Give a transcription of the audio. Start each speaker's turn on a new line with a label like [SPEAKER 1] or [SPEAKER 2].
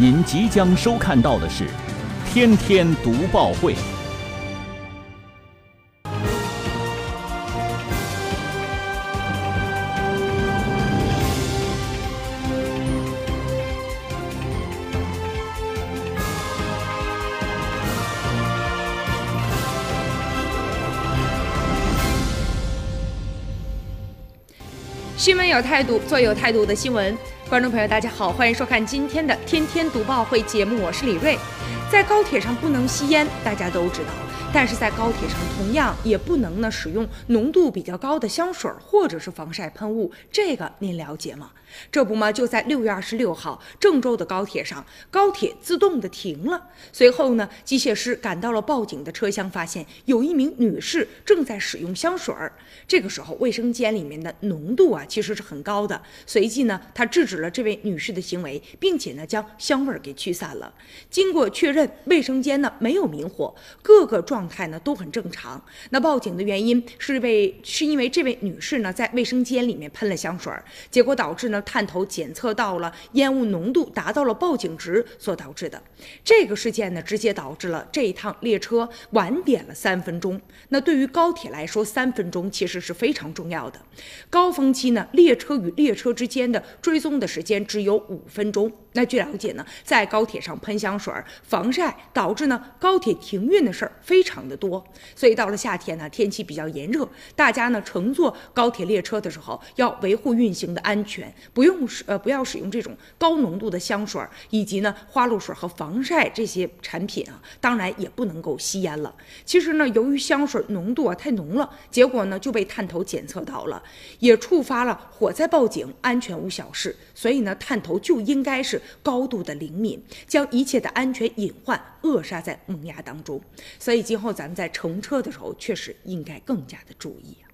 [SPEAKER 1] 您即将收看到的是《天天读报会》。
[SPEAKER 2] 新闻有态度，做有态度的新闻。观众朋友，大家好，欢迎收看今天的《天天读报会》节目，我是李锐。在高铁上不能吸烟，大家都知道。但是在高铁上，同样也不能呢使用浓度比较高的香水或者是防晒喷雾，这个您了解吗？这不嘛，就在六月二十六号，郑州的高铁上，高铁自动的停了。随后呢，机械师赶到了报警的车厢，发现有一名女士正在使用香水儿。这个时候，卫生间里面的浓度啊其实是很高的。随即呢，他制止了这位女士的行为，并且呢将香味儿给驱散了。经过确认，卫生间呢没有明火，各个状状态呢都很正常。那报警的原因是为是因为这位女士呢在卫生间里面喷了香水，结果导致呢。探头检测到了烟雾浓度达到了报警值所导致的这个事件呢，直接导致了这一趟列车晚点了三分钟。那对于高铁来说，三分钟其实是非常重要的。高峰期呢，列车与列车之间的追踪的时间只有五分钟。那据了解呢，在高铁上喷香水、防晒，导致呢高铁停运的事儿非常常的多。所以到了夏天呢，天气比较炎热，大家呢乘坐高铁列车的时候要维护运行的安全。不用使呃不要使用这种高浓度的香水以及呢花露水和防晒这些产品啊，当然也不能够吸烟了。其实呢，由于香水浓度啊太浓了，结果呢就被探头检测到了，也触发了火灾报警，安全无小事。所以呢，探头就应该是高度的灵敏，将一切的安全隐患扼杀在萌芽当中。所以今后咱们在乘车的时候，确实应该更加的注意啊。